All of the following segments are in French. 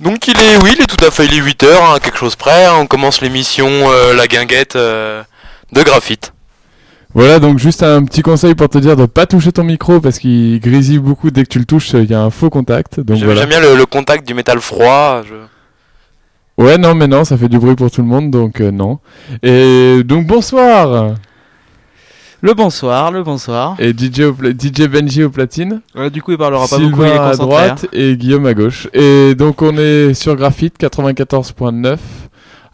Donc il est, oui, il est tout à fait, il est 8h, hein, quelque chose près. hein, on commence l'émission euh, La Guinguette euh, de graphite. Voilà, donc juste un petit conseil pour te dire de pas toucher ton micro parce qu'il grésille beaucoup dès que tu le touches, il y a un faux contact. Donc J'aime voilà. j'aime bien le, le contact du métal froid. je- Ouais, non, mais non, ça fait du bruit pour tout le monde, donc euh, non. Et donc bonsoir Le bonsoir, le bonsoir. Et DJ, au pla- DJ Benji au platine, du coup, il parlera pas Sylvain beaucoup, il est à droite et Guillaume à gauche. Et donc on est sur Graphite 94.9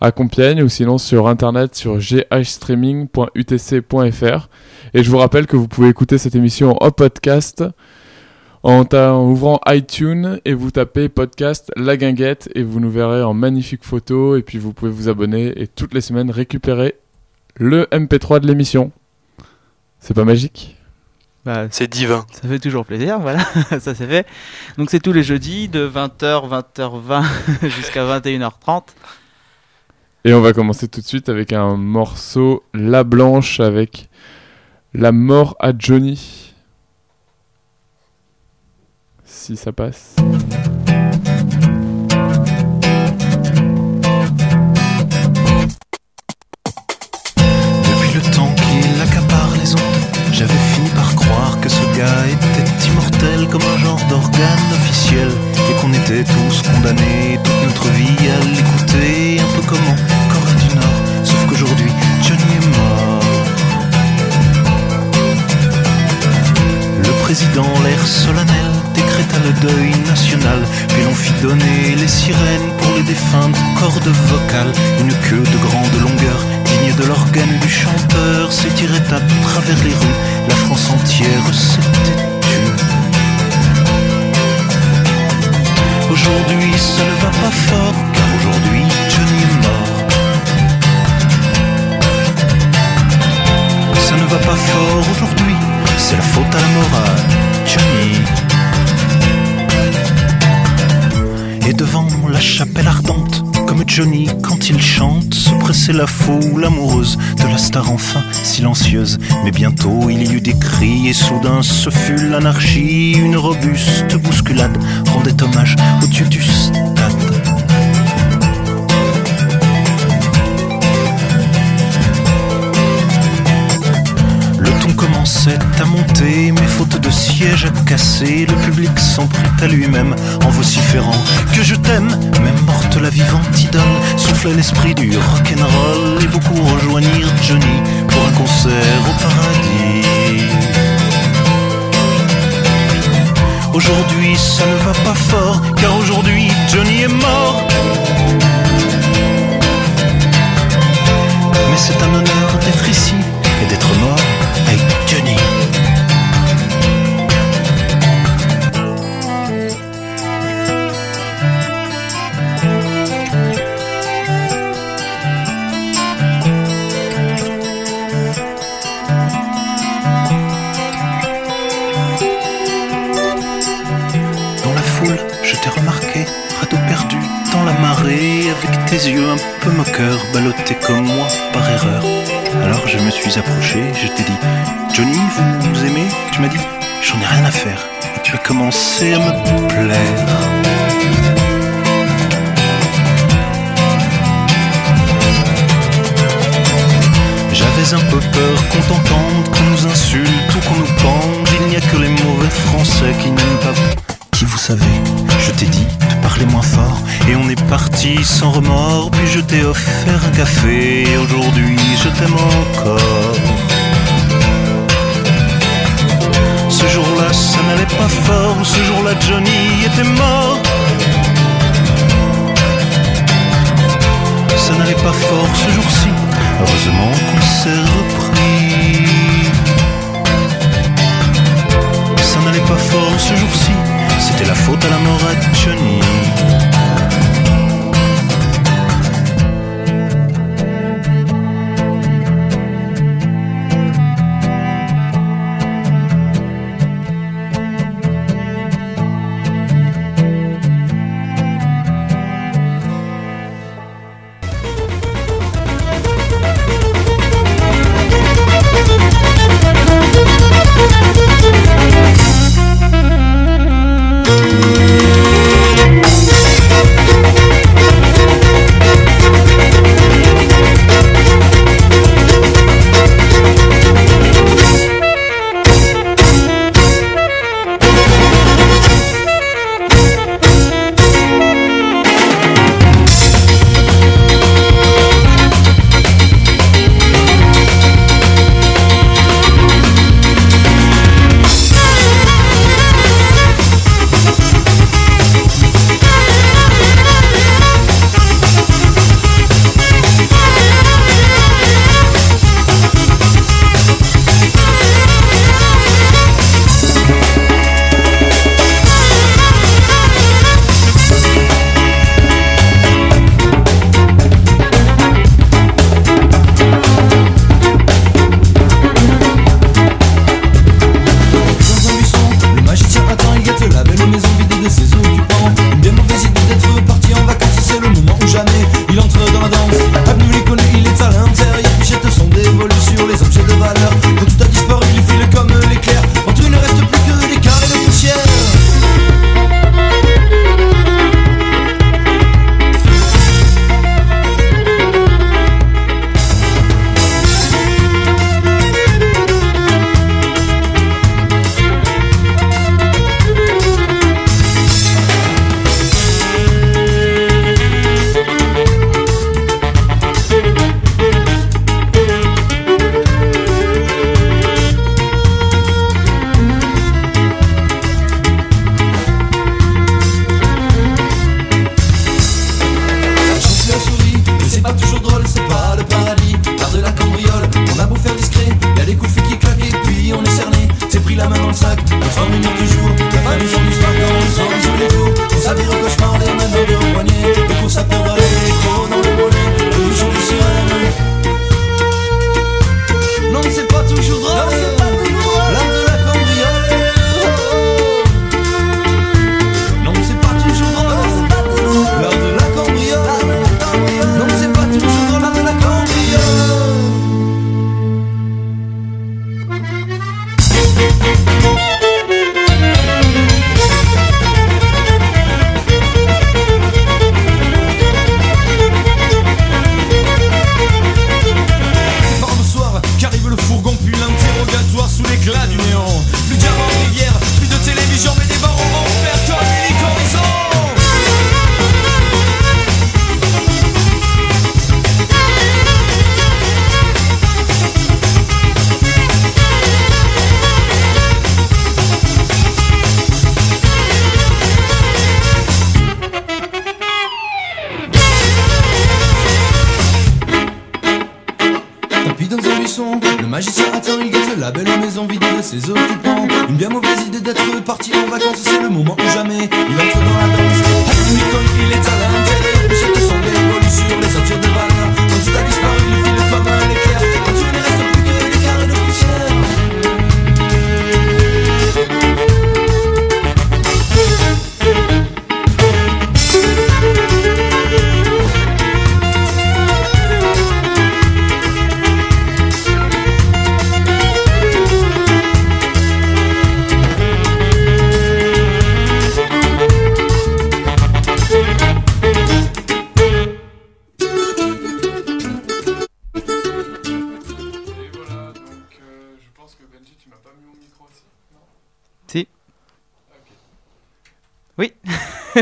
à Compiègne ou sinon sur internet sur ghstreaming.utc.fr. Et je vous rappelle que vous pouvez écouter cette émission en podcast en, en ouvrant iTunes et vous tapez podcast La Guinguette et vous nous verrez en magnifique photo et puis vous pouvez vous abonner et toutes les semaines récupérer le MP3 de l'émission. C'est pas magique Bah, C'est divin. ça fait toujours plaisir, voilà, ça c'est fait. Donc c'est tous les jeudis de 20h, 20h20 jusqu'à 21h30. Et on va commencer tout de suite avec un morceau La Blanche avec La mort à Johnny. Si ça passe. J'avais fini par croire que ce gars était immortel comme un genre d'organe officiel et qu'on était tous condamnés toute notre vie à l'écouter, un peu comme en Corée du Nord. Sauf qu'aujourd'hui, Johnny est mort. Le président, l'air solennel, décréta le deuil national, puis l'on fit donner les sirènes pour les défuntes cordes vocales. Une queue de grande longueur, digne de l'organe du chanteur, s'étirait à travers les rues. La France entière s'était tue. Aujourd'hui, ça ne va pas fort, car aujourd'hui, Johnny est mort. Ça ne va pas fort aujourd'hui, c'est la faute à la morale, Johnny. Et devant la chapelle ardente, comme Johnny quand il chante, se pressait la foule amoureuse de la star enfin silencieuse. Mais bientôt il y eut des cris et soudain ce fut l'anarchie. Une robuste bousculade rendait hommage au dieu à casser, le public s'en prit à lui-même en vociférant que je t'aime, même morte la vivante idole, soufflait l'esprit du rock'n'roll et beaucoup rejoignirent Johnny pour un concert au paradis. Aujourd'hui ça ne va pas fort, car aujourd'hui Johnny est mort. Mais c'est un honneur d'être ici et d'être mort avec Johnny. Tes yeux un peu moqueurs, ballottés comme moi par erreur. Alors je me suis approché, je t'ai dit Johnny, vous vous aimez? Tu m'as dit J'en ai rien à faire. Et tu as commencé à me plaire. J'avais un peu peur qu'on t'entende, qu'on nous insulte ou qu'on nous pende. Il n'y a que les mauvais français qui n'aiment pas. Qui vous savez, je t'ai dit moins. Et on est parti sans remords. Puis je t'ai offert un café. Et aujourd'hui, je t'aime encore. Ce jour-là, ça n'allait pas fort. Ce jour-là, Johnny était mort. Ça n'allait pas fort ce jour-ci. Heureusement qu'on s'est repris. Ça n'allait pas fort ce jour-ci. C'était la faute à la mort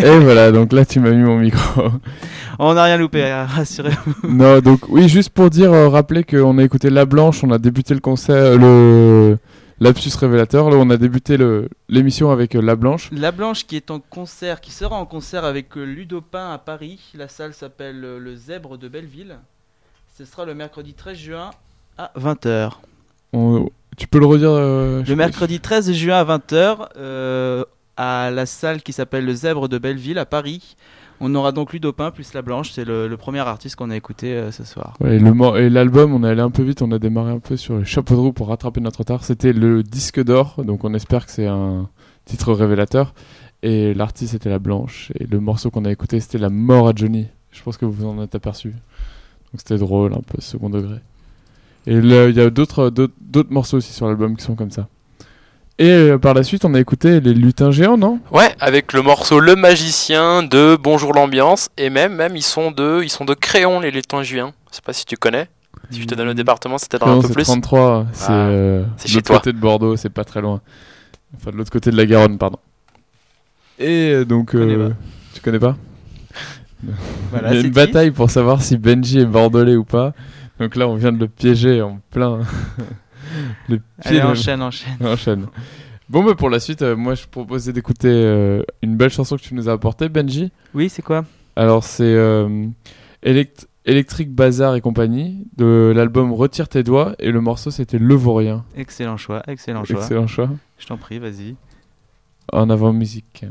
Et voilà, donc là tu m'as mis mon micro. On n'a rien loupé, hein, rassurez-vous. non, donc oui, juste pour dire, euh, rappeler qu'on a écouté La Blanche, on a débuté le concert, le lapsus révélateur. Là, on a débuté l'émission avec euh, La Blanche. La Blanche qui est en concert, qui sera en concert avec euh, Ludopin à Paris. La salle s'appelle euh, Le Zèbre de Belleville. Ce sera le mercredi 13 juin à 20h. On- tu peux le redire euh, Le mercredi 13 juin à 20h à la salle qui s'appelle Le Zèbre de Belleville à Paris. On aura donc Ludopin plus La Blanche. C'est le, premier artiste qu'on a écouté euh, ce soir. Ouais, et l'album, on est allé un peu vite, on a démarré un peu sur les chapeaux de roue pour rattraper notre retard. C'était le disque d'or, donc on espère que c'est un titre révélateur. Et l'artiste était La Blanche, et le morceau qu'on a écouté, c'était La mort à Johnny. Je pense que vous en êtes aperçu. Donc c'était drôle, un peu second degré. Et il y a d'autres morceaux aussi sur l'album qui sont comme ça. Et euh, par la suite, on a écouté Les Lutins Géants, non? Ouais, avec le morceau Le Magicien de Bonjour l'ambiance et même même ils sont de ils sont de Créon les Lutins Juins. Je sais pas si tu connais. Si je te donne le département, c'est peut-être un peu c'est plus. 33, c'est Ah, euh, c'est de l'autre côté de Bordeaux, c'est pas très loin. Enfin, de l'autre côté de la Garonne, pardon. Et euh, donc, euh, pas. tu connais pas? Voilà, Il y a une dit. bataille pour savoir si Benji est bordelais ou pas. Donc là, on vient de le piéger en plein. le Allez, de- enchaîne, enchaîne. enchaîne. Bon, bah pour la suite, euh, moi je proposais d'écouter euh, une belle chanson que tu nous as apportée, Benji. Oui, c'est quoi? Alors, c'est euh, Elect- Electric Bazar et compagnie de l'album Retire tes doigts et le morceau c'était Le Vaurien. Excellent choix, excellent choix. Excellent choix. Je t'en prie, vas-y. En avant musique.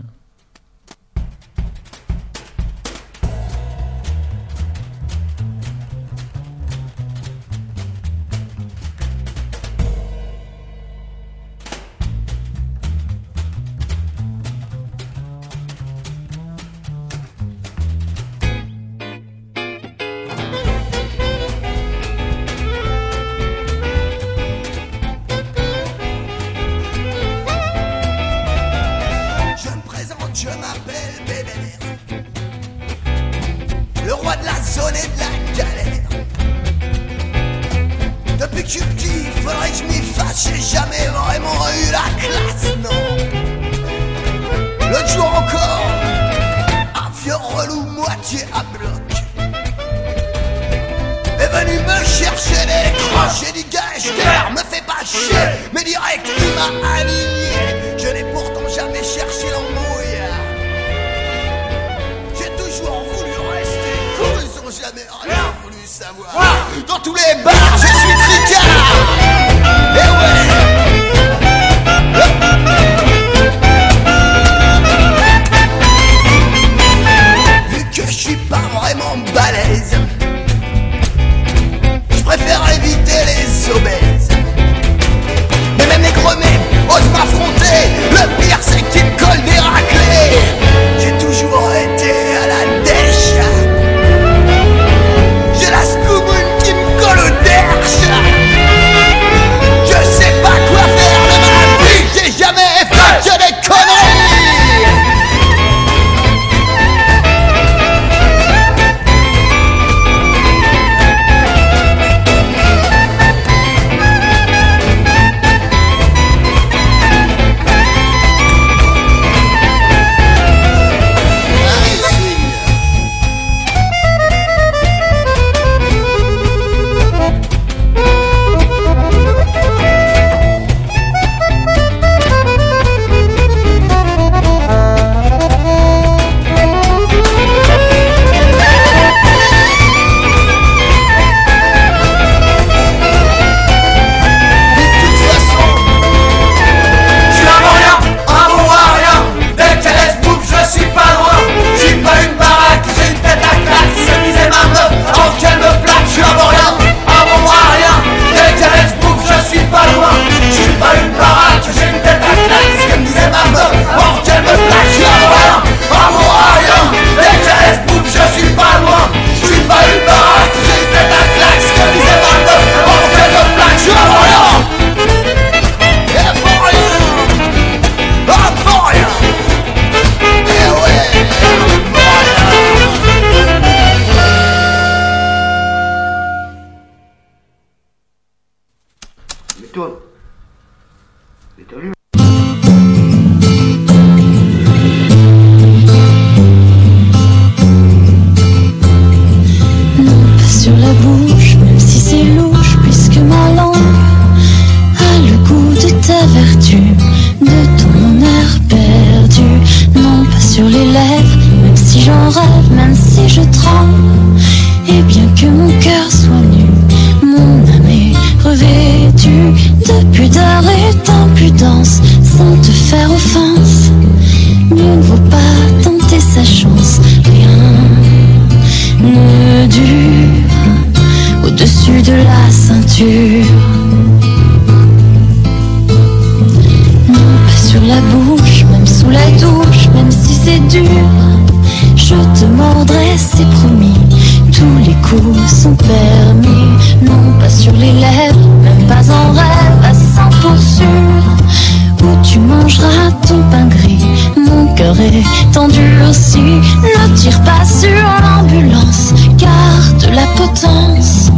Mangeras ton pain gris. Mon cœur est endurci. Ne tire pas sur l'ambulance, garde la potence.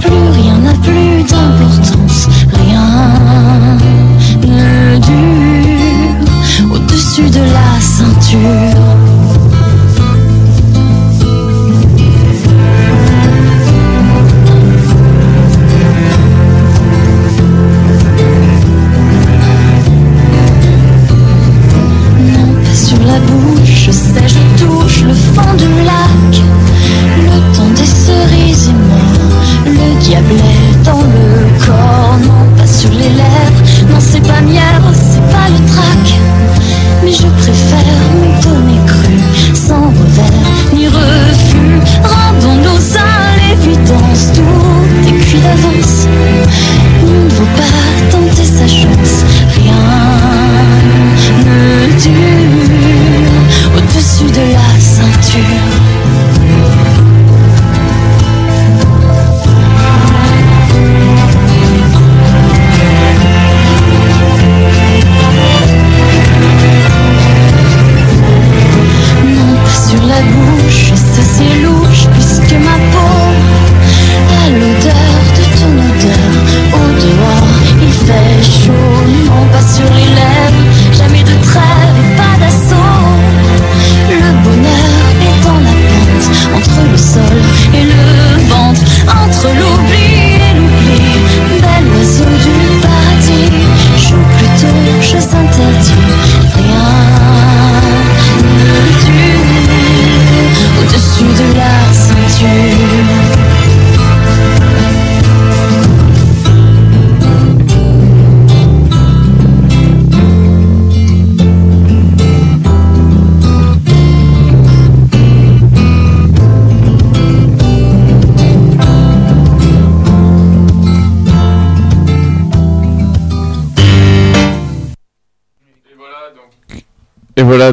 Plus rien n'a plus d'importance, rien ne dure au-dessus de la ceinture.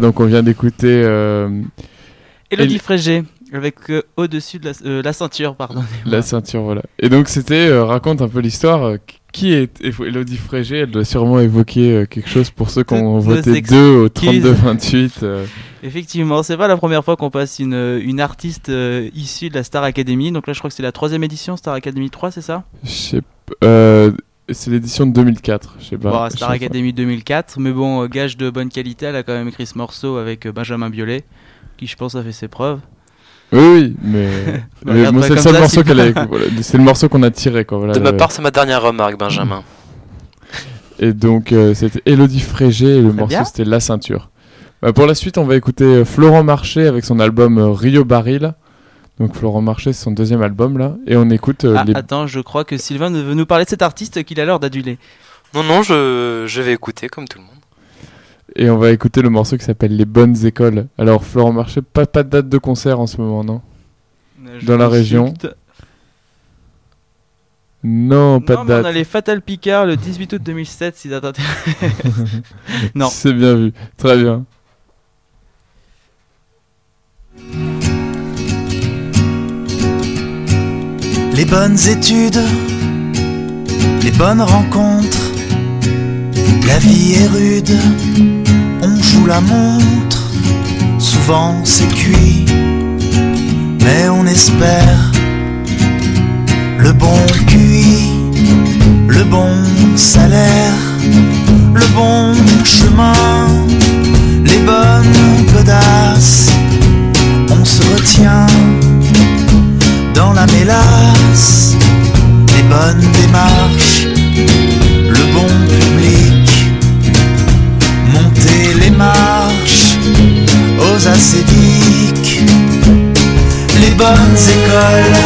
Donc on vient d'écouter euh, Elodie Frégé, avec euh, au-dessus de la, euh, la ceinture, pardon. la ceinture, voilà. Et donc c'était, euh, raconte un peu l'histoire. qui est Elodie Frégé Elle doit sûrement évoquer quelque chose pour ceux qui ont voté excuses. 2 au 32-28. euh. Effectivement, c'est pas la première fois qu'on passe une, une artiste issue de la Star Academy. Donc là, je crois que c'est la troisième édition, Star Academy 3, c'est ça? Je sais p- euh, c'est l'édition de 2004, je sais pas. Bon, Star. Academy 2004. Mais bon, euh, gage de bonne qualité, elle a quand même écrit ce morceau avec euh, Benjamin Biolay, qui je pense a fait ses preuves. Oui, oui, mais, mais pas c'est le seul ça, morceau qu'elle a, voilà, c'est le morceau qu'on a tiré quoi. Voilà, De ma part, c'est ma dernière remarque, Benjamin. Et donc euh, c'était Elodie Frégé et le morceau c'était La Ceinture. Bah, pour la suite, on va écouter Florent Marché avec son album Rio Baril. Donc Florent Marché, c'est son deuxième album là, et on écoute euh, Ah, les. attends, je crois que Sylvain veut nous parler de cet artiste qu'il a l'air d'aduler. Non, non, je, je vais écouter comme tout le monde. Et on va écouter le morceau qui s'appelle Les Bonnes Écoles. Alors Florent Marché, pas, pas de date de concert en ce moment, non? Je Dans la région? Non, pas non, de mais on date. a les Fatal Picard le 18 août 2007, si ça t'intéresse. non. C'est bien vu, très bien. Les bonnes études, les bonnes rencontres, la vie est rude, on joue la montre, souvent c'est cuit, mais on espère le bon QI, le bon salaire, le bon chemin, les bonnes godasses, on se retient dans la mélasse, les bonnes démarches, le bon public, monter les marches aux acédiques, bonnes écoles.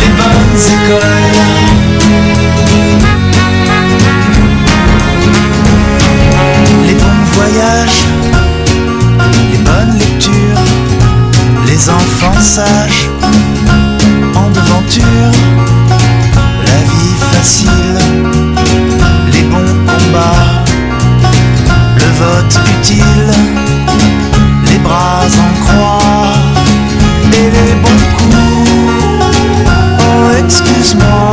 Les bonnes écoles. Les bons voyages, les enfants sages en devanture, la vie facile, les bons combats, le vote utile, les bras en croix et les bons coups. Oh, excuse-moi,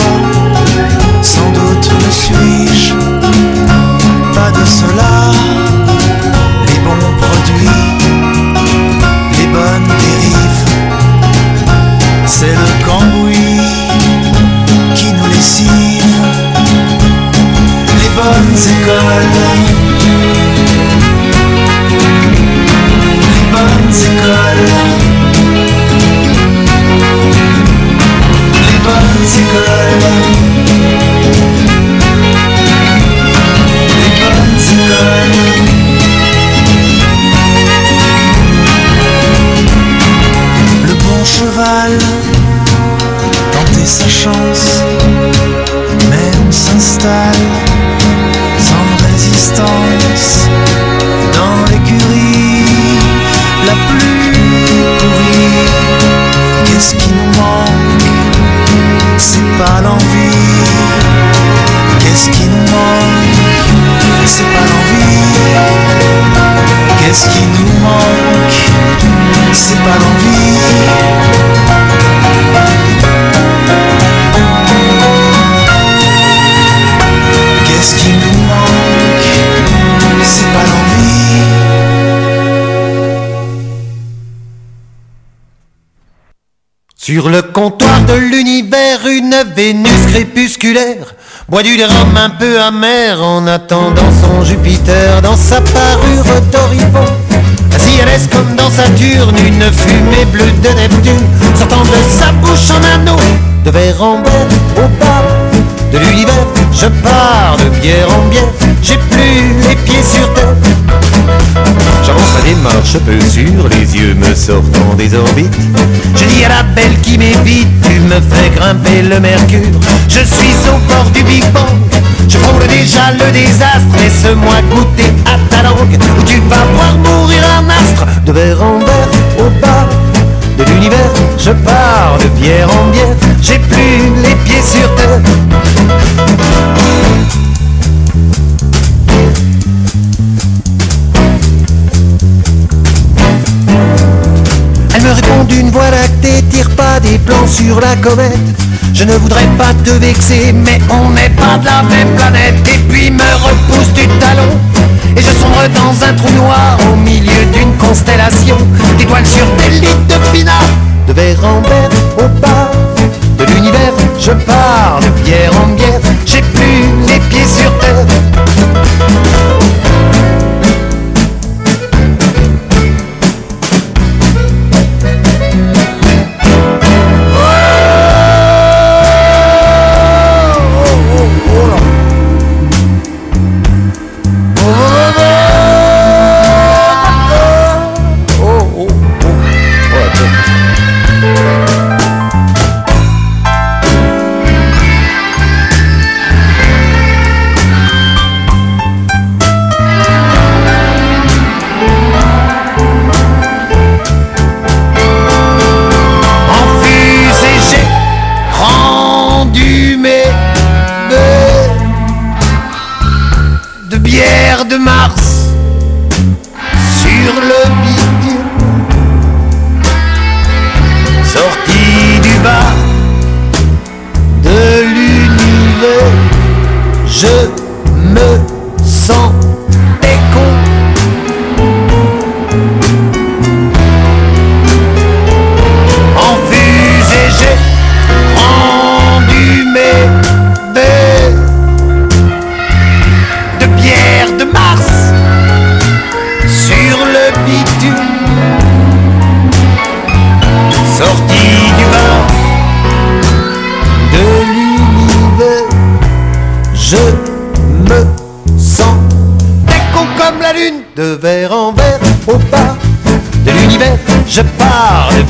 Sur le comptoir de l'univers, une Vénus crépusculaire boit du rhum un peu amer en attendant son Jupiter dans sa parure d'Oribon. Assis à l'aise comme dans Saturne, une fumée bleue de Neptune sortant de sa bouche en anneau de verre en verre au bas de l'univers. Je pars de bière en bière, j'ai plus les pieds sur terre. Ma démarche peu sûre, les yeux me sortant des orbites. Je dis à la belle qui m'évite, tu me fais grimper le mercure. Je suis au bord du Big Bang, je frôle déjà le désastre. Laisse-moi goûter à ta langue, où tu vas voir mourir un astre. De verre en verre au bas de l'univers, je pars de bière en bière. J'ai plus les pieds sur terre. D'une voix lactée, tire pas des plans sur la comète. Je ne voudrais pas te vexer, mais on n'est pas de la même planète. Et puis me repousse du talon, et je sombre dans un trou noir au milieu d'une constellation. D'étoiles sur des lits de pinard, de verre en verre au bas de l'univers. Je pars de bière en bière, j'ai plus les pieds sur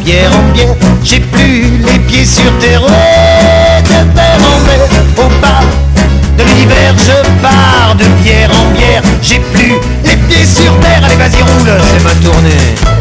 bière en bière, j'ai plus les pieds sur terre. Oh, de verre en verre, au bas de l'univers, je pars de bière en bière, j'ai plus les pieds sur terre. Allez, vas-y, roule, c'est ma tournée.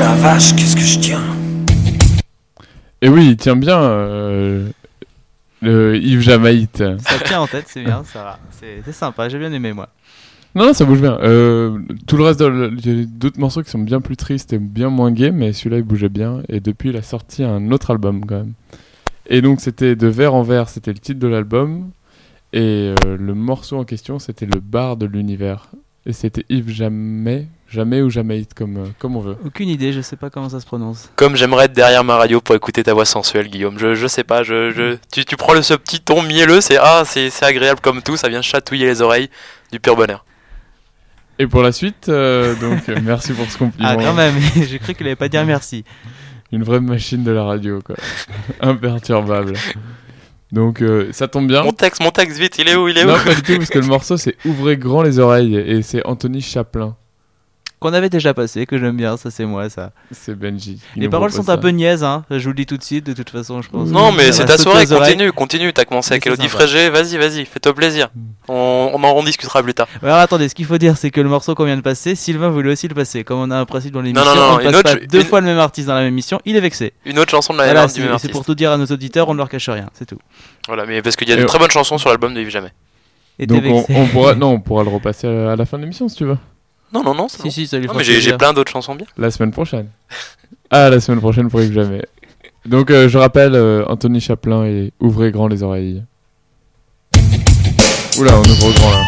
La vache, qu'est-ce que je tiens Et oui, il tient bien euh, le Yves Jamaïte. Ça tient en tête, c'est bien, ça va. C'est sympa, j'ai bien aimé moi. Non, non, ça bouge bien. Euh, tout le reste, il y a d'autres morceaux qui sont bien plus tristes et bien moins gays, mais celui-là il bougeait bien. Et depuis, il a sorti un autre album quand même. Et donc, c'était De Verre en Verre, c'était le titre de l'album. Et euh, le morceau en question, c'était Le Bar de l'Univers. Et c'était Yves Jamais, Jamais ou Jamaïte, comme, euh, comme on veut. Aucune idée, je sais pas comment ça se prononce. Comme j'aimerais être derrière ma radio pour écouter ta voix sensuelle, Guillaume. Je, je sais pas, je, je, tu, tu prends le, ce petit ton mielleux, c'est ah, c'est c'est agréable comme tout, ça vient chatouiller les oreilles, du pur bonheur. Et pour la suite, euh, donc, merci pour ce compliment. Ah, quand même, j'ai cru qu'il allait pas dire merci. Une vraie machine de la radio, quoi. Imperturbable. Donc, euh, ça tombe bien. Mon texte, mon texte, vite, il est où, il est où Non, pas du tout, parce que le morceau c'est Ouvrez grand les oreilles et c'est Anthony Chaplin. Qu'on avait déjà passé, que j'aime bien, ça c'est moi ça. C'est Benji. Les paroles sont un peu niaises, hein. je vous le dis tout de suite, de toute façon, je pense. Non, mais c'est ta soirée, continue, continue. T'as commencé avec Elodie. Frégé, vas-y, vas-y, fais-toi plaisir. On, on en rediscutera plus tard. Alors attendez, ce qu'il faut dire, c'est que le morceau qu'on vient de passer, Sylvain voulait aussi le passer. Comme on a un principe dans l'émission, non, non, on passe autre- pas deux une- fois le même artiste dans la même émission, il est vexé. Une autre chanson de la Voilà, même c'est pour tout dire à nos auditeurs, on ne leur cache rien, c'est tout. Voilà, mais parce qu'il y a de très bonnes chansons sur l'album de Yves Jamais. Et t'es Donc on, vexé. on pourra, non, on pourra le repasser à la fin de l'émission si tu veux. Non, non, non, c'est Si, bon. si, ça lui Non, mais j'ai plein d'autres chansons bien. La semaine prochaine. Ah, la semaine prochaine pour Yves Jamais. Donc euh, je rappelle euh, Anthony Chaplin et Ouvrez grand les oreilles. Oula, on ouvre grand là.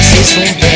Is so good.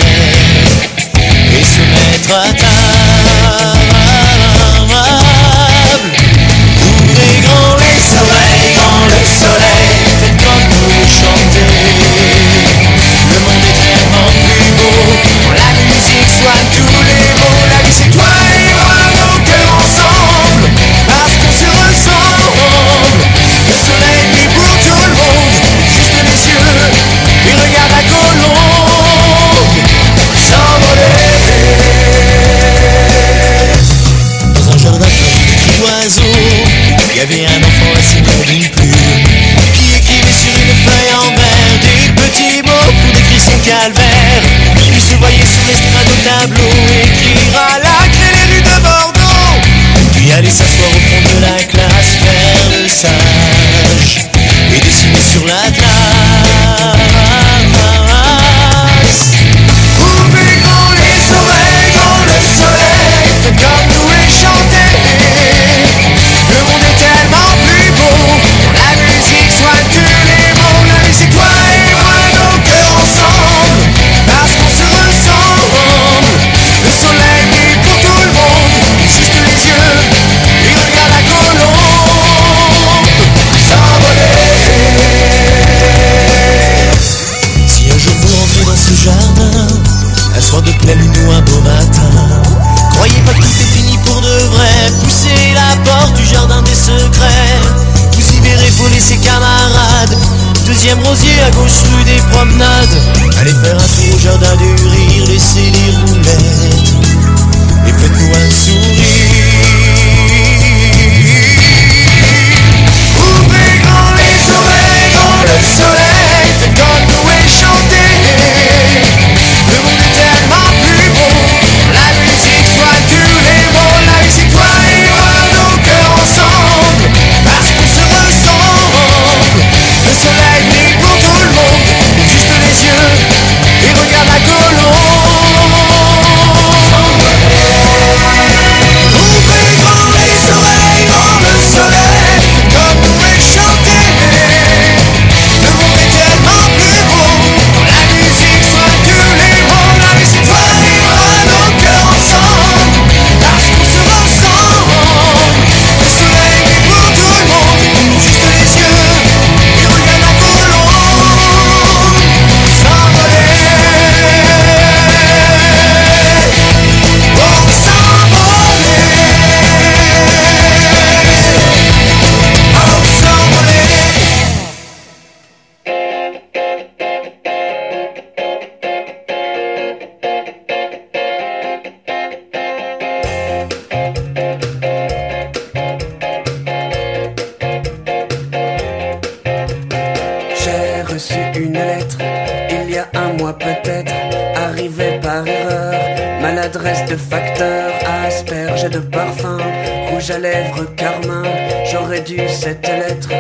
Lèvres, carmin. J'aurais dû cette lettre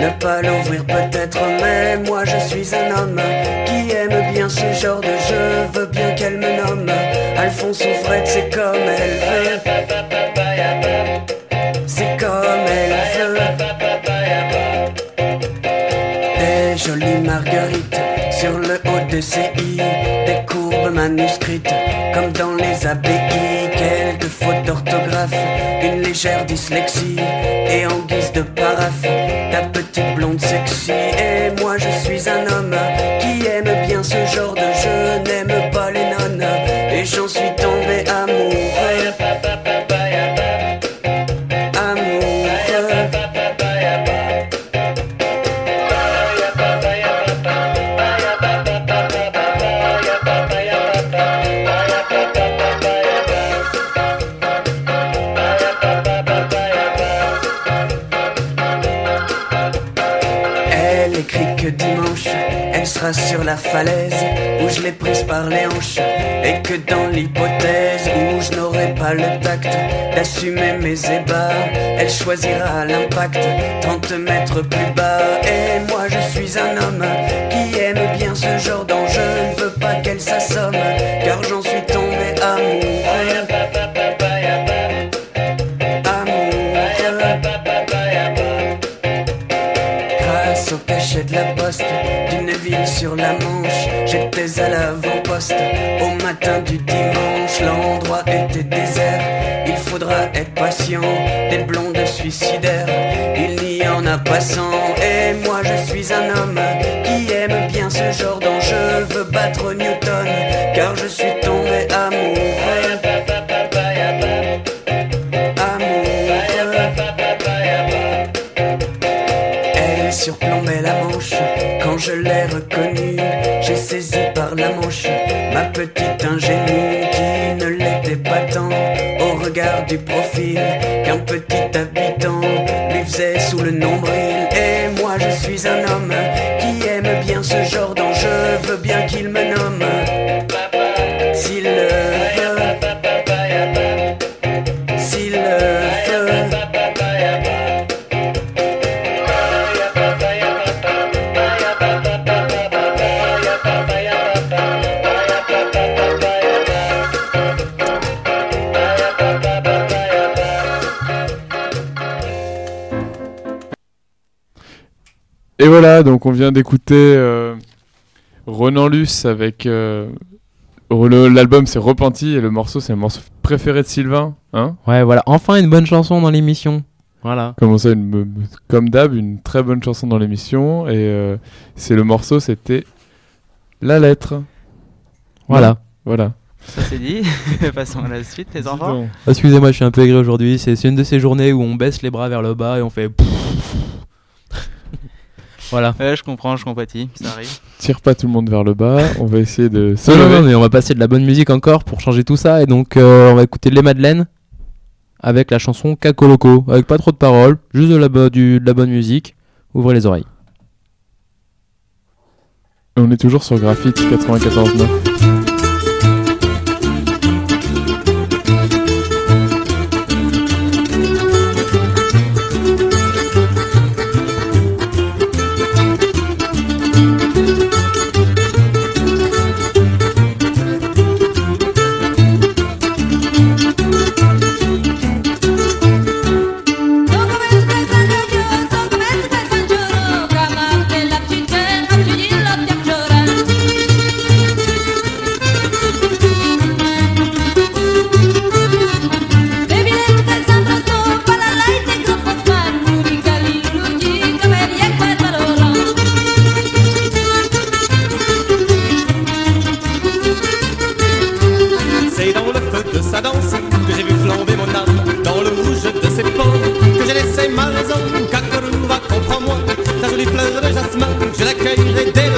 ne pas l'ouvrir peut-être, mais moi je suis un homme qui aime bien ce genre de jeu, veux bien qu'elle me nomme. Alphonse ou Fred, c'est comme elle veut. C'est comme elle veut. Des jolies marguerites sur le haut de ses i, des courbes manuscrites comme dans les abbayes, légère dyslexie et en guise de paraphe, ta petite blonde sexy. Et moi je suis un homme la falaise où je l'ai prise par les hanches. Et que dans l'hypothèse où je n'aurai pas le tact d'assumer mes ébats, elle choisira l'impact 30 mètres plus bas. Et moi je suis un homme qui aime bien ce genre d'enjeu. Je ne veux pas qu'elle s'assomme car j'en suis tombé amoureux. Sur la Manche, j'étais à l'avant-poste. Au matin du dimanche, l'endroit était désert. Il faudra être patient, des blondes suicidaires. Il n'y en a pas cent, et moi je suis un homme reconnue. J'ai saisi par la manche ma petite ingénue qui ne l'était pas tant au regard du profil qu'un petit habitant lui faisait sous le nombril. Et moi je suis un homme voilà, donc on vient d'écouter euh, Ronan Luce avec. euh, le- L'album c'est Repenti et le morceau c'est le morceau préféré de Sylvain. Hein? Ouais, voilà, enfin une bonne chanson dans l'émission. Voilà. Comment ça, une, comme d'hab, une très bonne chanson dans l'émission. Et euh, c'est le morceau, c'était La lettre. Voilà. Voilà. Ça c'est dit. Passons à la suite, les enfants. Excusez-moi, je suis un peu aigri aujourd'hui. C'est c'est une de ces journées où on baisse les bras vers le bas et on fait. Voilà. Ouais, je comprends, je compatis, ça arrive. Tire pas tout le monde vers le bas. On va essayer de se Non, non, mais on va passer de la bonne musique encore pour changer tout ça. Et donc, euh, on va écouter Les Madeleines avec la chanson Cacoloco. Avec pas trop de paroles, juste de la, bo- du- de la bonne musique. Ouvrez les oreilles. On est toujours sur Graphite 94.9. C'est dans le feu de sa danse que j'ai vu flamber mon âme Dans le rouge de ses pans que j'ai laissé ma raison Kakoruva, comprends-moi, ta jolie fleur de jasmin Je l'accueillerai dès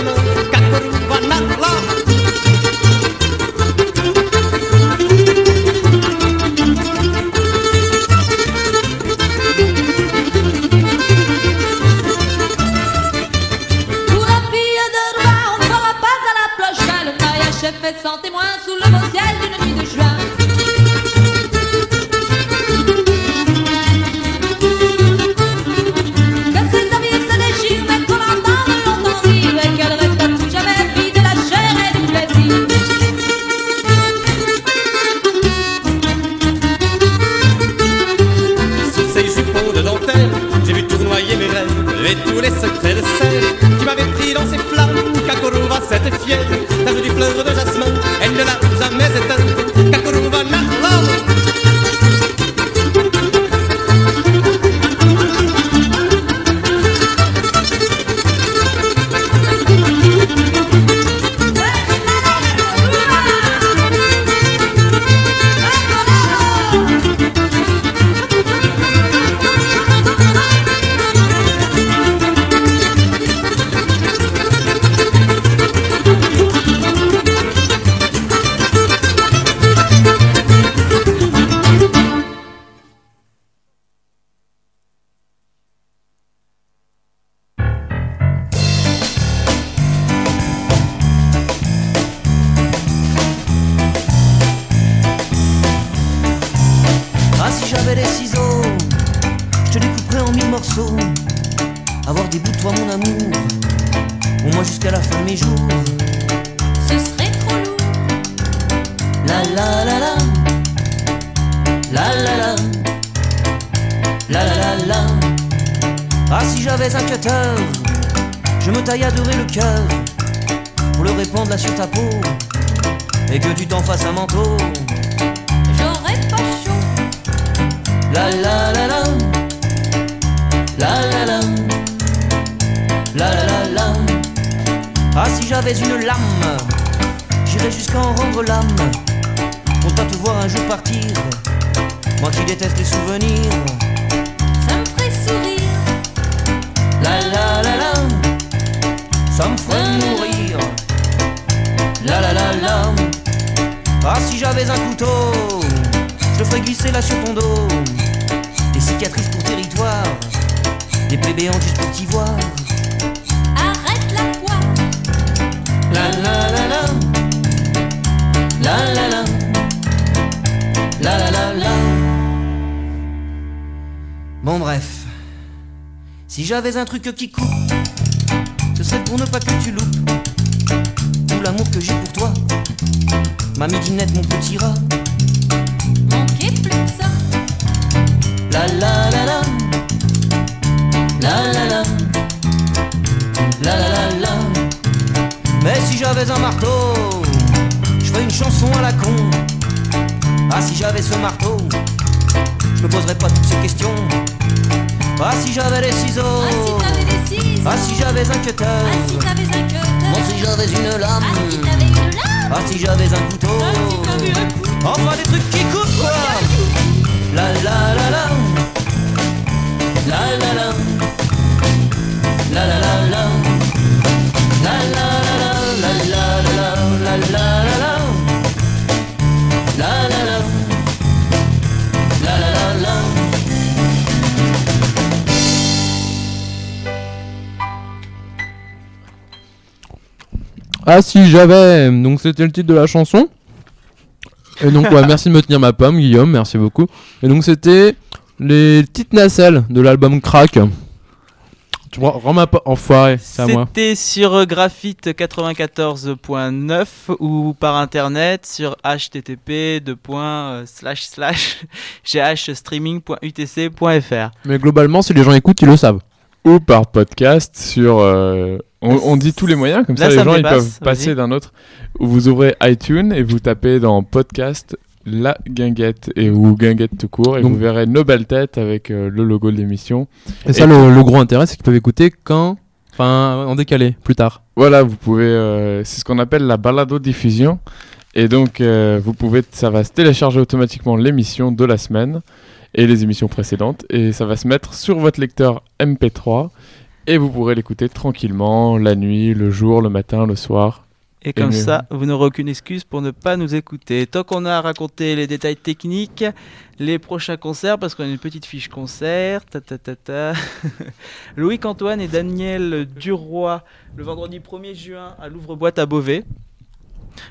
Jusqu'à en rendre l'âme. Pour pas te voir un jour partir. Moi qui déteste les souvenirs. Ça me ferait sourire. La la la la. Ça me ferait mourir. La la la la. Ah si j'avais un couteau Je le ferais glisser là sur ton dos. Des cicatrices pour territoire. Des plaies béantes juste pour t'y voir. Arrête la poire. La la la la La Bon bref. Si j'avais un truc qui coupe Ce serait pour ne pas que tu loupes Tout l'amour que j'ai pour toi. Ma midinette mon petit rat. Manquez plus que ça. La la la la. La la la. La la la la. Mais si j'avais un marteau Je ferais une chanson à la con. Ah si j'avais ce marteau Je me poserais pas toutes ces questions Ah si j'avais les ciseaux. Ah si t'avais des ciseaux. Ah si j'avais un cutter. Ah si t'avais un cutter. Bon si j'avais une lame. Ah si t'avais une lame. Ah si j'avais un couteau. Ah si t'avais un couteau. Enfin des trucs qui coupent quoi. La la la La. La la La. La la la La Ah si j'avais Donc c'était le titre de la chanson. Et donc ouais, merci de me tenir ma pomme Guillaume, merci beaucoup. Et donc c'était les petites nacelles de l'album Crack. Tu vois, rends ma pomme enfoiré, c'est à moi. C'était sur euh, Graphite 94.9 ou par internet sur http ghstreaming.utc.fr. Mais globalement, si les gens écoutent, ils le savent. Ou par podcast sur. euh, on, on dit tous les moyens, comme Là, ça, les ça gens ils peuvent passer d'un autre. Vous ouvrez iTunes et vous tapez dans podcast la guinguette et ou guinguette tout court et Donc- vous verrez nos belles têtes avec euh, le logo de l'émission. Et ça, le, le gros intérêt, c'est qu'ils peuvent écouter quand. Enfin, en décalé, plus tard. Voilà, vous pouvez. euh, c'est ce qu'on appelle la balado diffusion. Et donc, euh, vous pouvez, ça va se télécharger automatiquement l'émission de la semaine et les émissions précédentes. Et ça va se mettre sur votre lecteur MP3. Et vous pourrez l'écouter tranquillement la nuit, le jour, le matin, le soir. Et comme ça, vous n'aurez aucune excuse pour ne pas nous écouter. Tant qu'on a raconté les détails techniques, les prochains concerts, parce qu'on a une petite fiche concert. Ta, ta, ta, ta. Loïc Antoine et Daniel Duroy, le vendredi 1er juin à l'ouvre-boîte à Beauvais.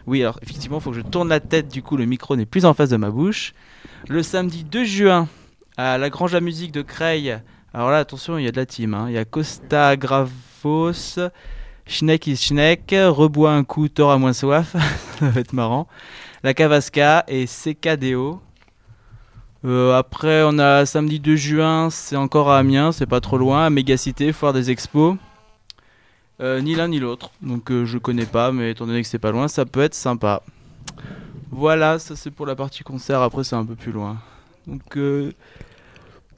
Oui, alors effectivement, il faut que je tourne la tête, du coup le micro n'est plus en face de ma bouche. Le samedi 2 juin à la Grange à musique de Creil. Alors là, attention, il y a de la team. Hein. Il y a Costa Gravos, Schneck is Schneck, Rebois un coup, tort à moins soif. ça va être marrant. La Cavasca et CKDO. Euh, après, on a samedi 2 juin, c'est encore à Amiens, c'est pas trop loin, Mégacité, foire des expos. Euh, ni l'un ni l'autre, donc euh, je connais pas, mais étant donné que c'est pas loin, ça peut être sympa. Voilà, ça c'est pour la partie concert, après c'est un peu plus loin. Donc euh,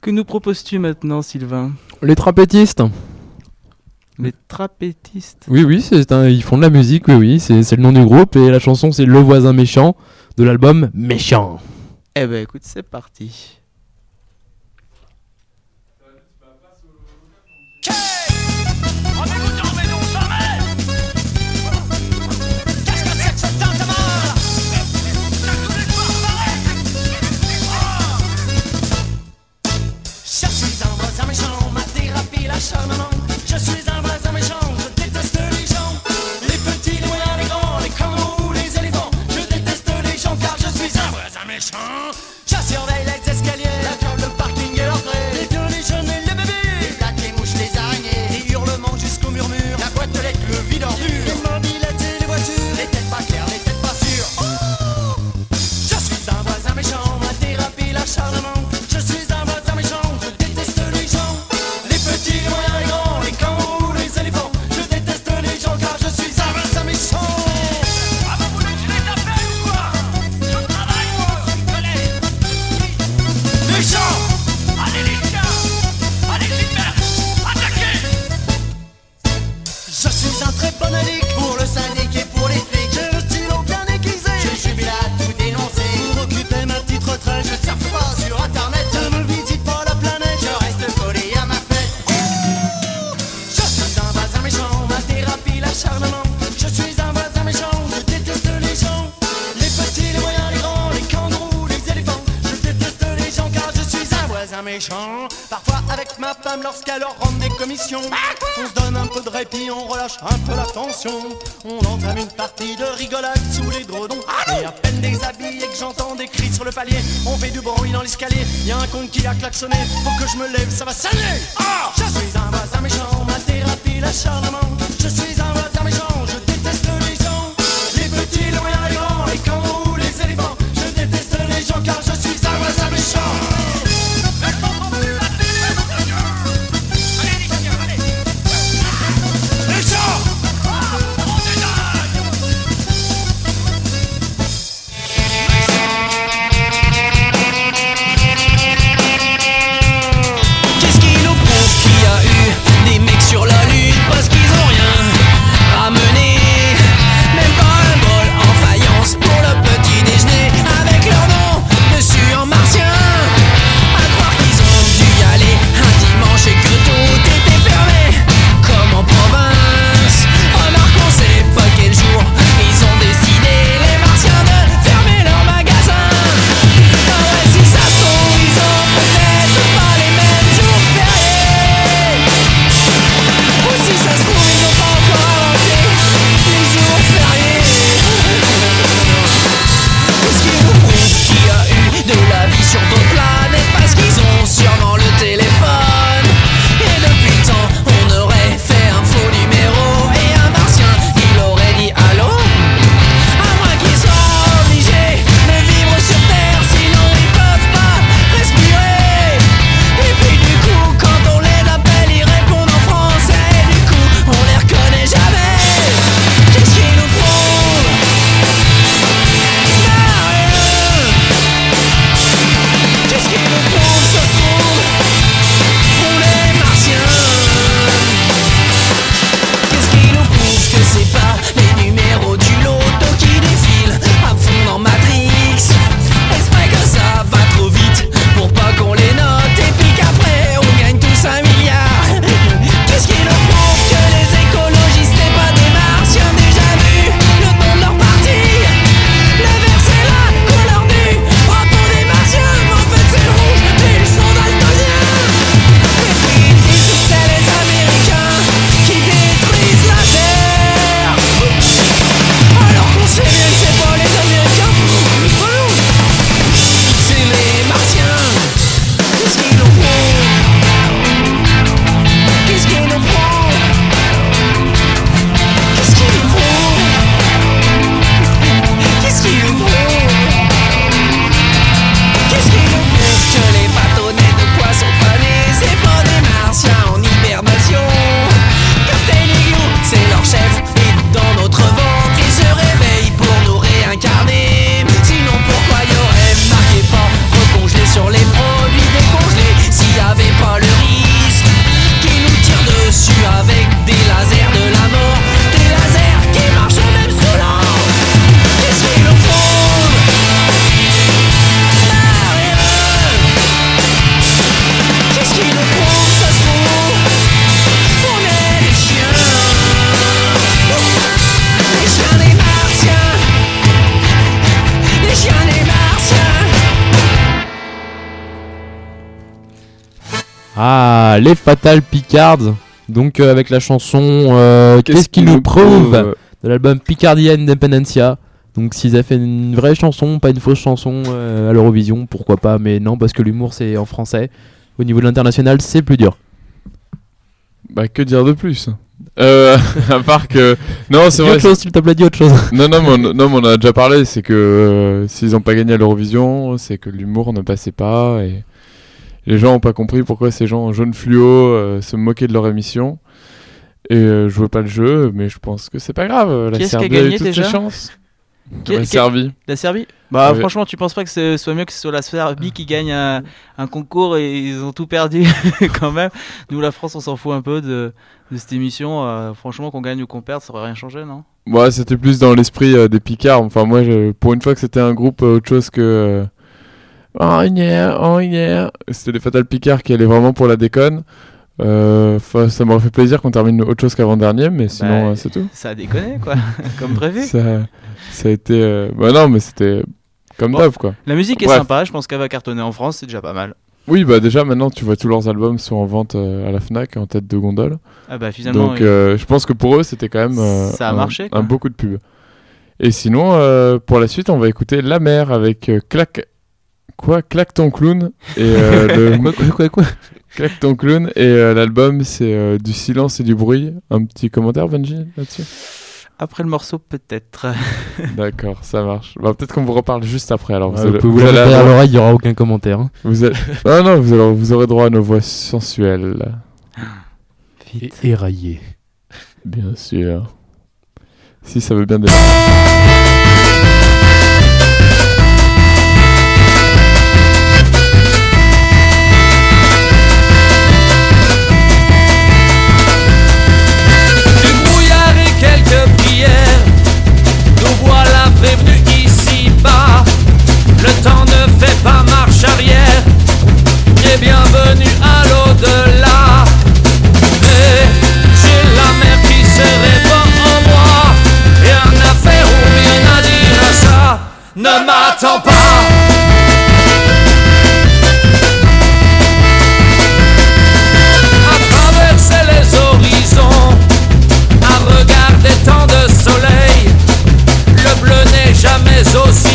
que nous proposes-tu maintenant, Sylvain? Les trapétistes. Les trapétistes? Oui, oui, c'est un, ils font de la musique, oui, oui, c'est le nom du groupe, et la chanson c'est Le voisin méchant de l'album Méchant. Eh ben écoute, c'est parti. on entame une partie de rigolade sous les gredons. Et à peine déshabillé que j'entends des cris sur le palier. On fait du bruit dans l'escalier, y a un con qui a klaxonné. Faut que je me lève, ça va saigner. Ah je suis un voisin méchant, ma thérapie, l'acharnement. Je suis un voisin méchant. Les Fatal Picards. Donc euh, avec la chanson euh, Qu'est-ce qui nous prouve de l'album Picardia Independencia. Donc s'ils avaient fait une vraie chanson, pas une fausse chanson euh, à l'Eurovision, pourquoi pas, mais non, parce que l'humour c'est en français. Au niveau de l'international, c'est plus dur. Bah, que dire de plus? Euh, À part que. Non, c'est vrai. autre chose, s'il te plaît, dis autre chose. Non, non, mais on, non, mais on a déjà parlé. C'est que euh, s'ils n'ont pas gagné à l'Eurovision, c'est que l'humour ne passait pas. Et les gens n'ont pas compris pourquoi ces gens en jaune fluo euh, se moquaient de leur émission. Et euh, jouaient pas le jeu. Mais je pense que c'est pas grave. La Qui est-ce qui a Serbie a eu gagné toutes ses chances. La Serbie. La Serbie Bah Ouais. franchement, tu penses pas que ce soit mieux que ce soit la Serbie qui gagne un, un concours et ils ont tout perdu quand même Nous, la France, on s'en fout un peu de, de cette émission. euh, franchement, qu'on gagne ou qu'on perde, ça aurait rien changé, non? Ouais, c'était plus dans l'esprit euh, des Picards. Enfin, moi, je- pour une fois que c'était un groupe euh, autre chose que. Euh, Oh yeah, oh yeah. C'était les Fatal Picards qui allaient vraiment pour la déconne. Euh, ça m'aurait fait plaisir qu'on termine autre chose qu'avant-dernier, mais sinon, Bah, euh, c'est tout. Ça a déconné, quoi, comme prévu. Ça, ça a été. euh, Bah non, mais c'était comme Bon, d'hab, quoi. La musique est Bref. sympa, je pense qu'elle va cartonner en France, c'est déjà pas mal. Oui, bah déjà, maintenant, tu vois, tous leurs albums sont en vente euh, à la Fnac en tête de gondole. Ah bah, finalement, Donc, oui. euh, je pense que pour eux, c'était quand même euh, Ça a un, marché, quoi. un beau coup de pub. Et sinon, euh, pour la suite, on va écouter La Mer avec euh, Clac. Quoi? Clac ton clown. Et euh, le... Quoi, quoi, quoi, quoi? Clac ton clown. Et euh, l'album, c'est euh, du silence et du bruit. Un petit commentaire, Benji, là-dessus? Après le morceau, peut-être. D'accord, ça marche. Bah, Peut-être qu'on vous reparle juste après. Alors, Ouais, allez- vous vous la allez derrière avoir- l'oreille, il n'y aura aucun commentaire. hein. Vous allez- Non, non, vous, allez- vous aurez droit à nos voix sensuelles. Et éraillé. Bien sûr. Si ça veut bien des... Ne m'attends pas à traverser les horizons, à regarder tant de soleil. Le bleu n'est jamais aussi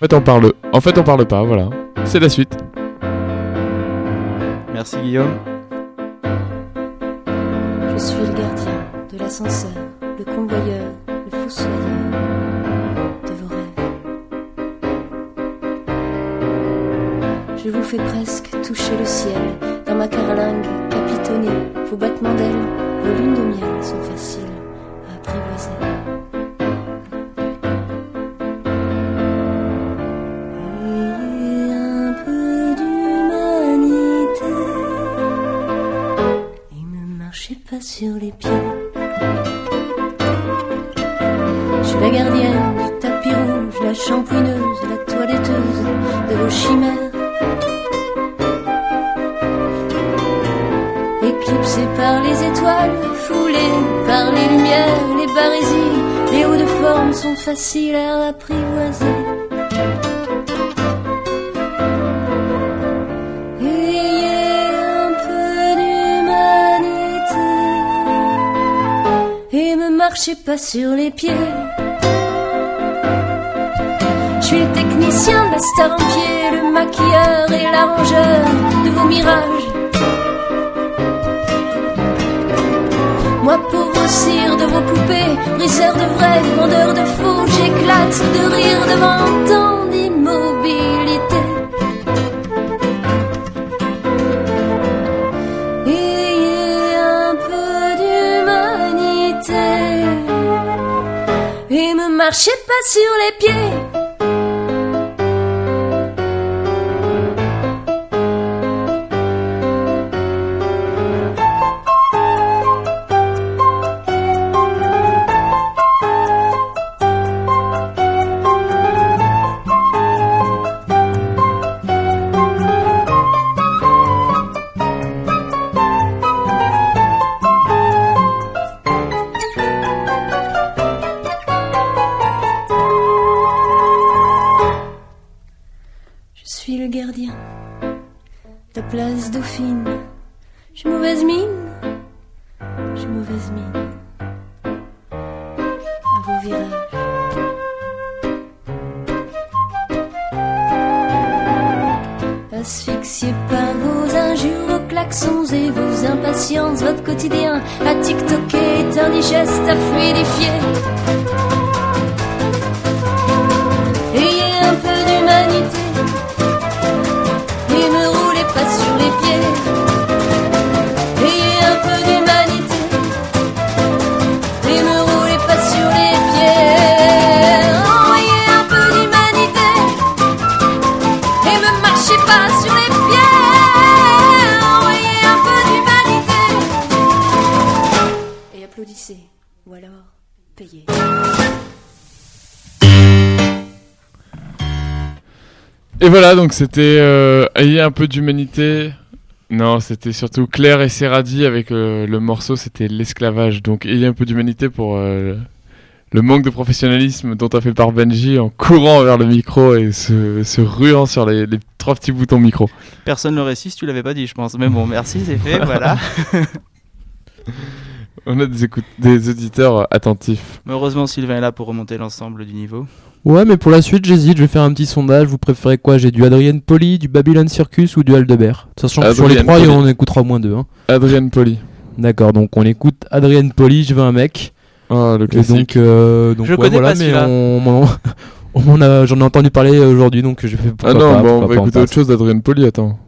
fait, on parle. En fait, on parle pas. Voilà. C'est la suite. Merci Guillaume. Je suis le gardien de l'ascenseur, le convoyeur, le fossoyeur de vos rêves. Je vous fais presque toucher le ciel dans ma carlingue capitonnée. Vos battements d'ailes, vos lunes de miel sont faciles à apprivoiser. Sur les pieds. Je suis la gardienne du tapis rouge, la champouineuse, la toiletteuse de vos chimères. Éclipsée par les étoiles, foulée par les lumières, les barésies, les hauts de forme sont faciles à apprivoiser. Pas sur les pieds. Je suis le technicien de la star en pied, le maquilleur et l'arrangeur de vos mirages. Moi pauvre cire de vos poupées, briseur de vrai, vendeur de faux, j'éclate de rire devant tant sur les pieds. TikToker est indigeste à fluidifier. Et voilà, donc c'était euh, Ayez un peu d'humanité. Non, c'était surtout Claire et Serradi avec euh, le morceau, c'était l'esclavage. Donc Ayez un peu d'humanité pour euh, le manque de professionnalisme dont a fait part Benji en courant vers le micro et se, se ruant sur les, les trois petits boutons micro. Personne su si tu l'avais pas dit, je pense. Mais bon, merci, c'est fait, voilà. On a des, des auditeurs attentifs. Mais heureusement, Sylvain est là pour remonter l'ensemble du niveau. Ouais, mais pour la suite, j'hésite. Je vais faire un petit sondage. Vous préférez quoi? J'ai du Adrien Poli, du Babylon Circus ou du Aldebert? Sachant que sur les trois, on écoutera au moins deux. Hein. Adrien Poli. D'accord, donc on écoute Adrien Poli, je veux un mec. Ah, le Et classique. donc, euh, donc Je ouais, connais voilà, pas mais celui-là. on, a- j'en ai entendu parler aujourd'hui, donc je fais pourquoi Ah non, pas, bah, on va écouter autre chose d'Adrien Poli, attends.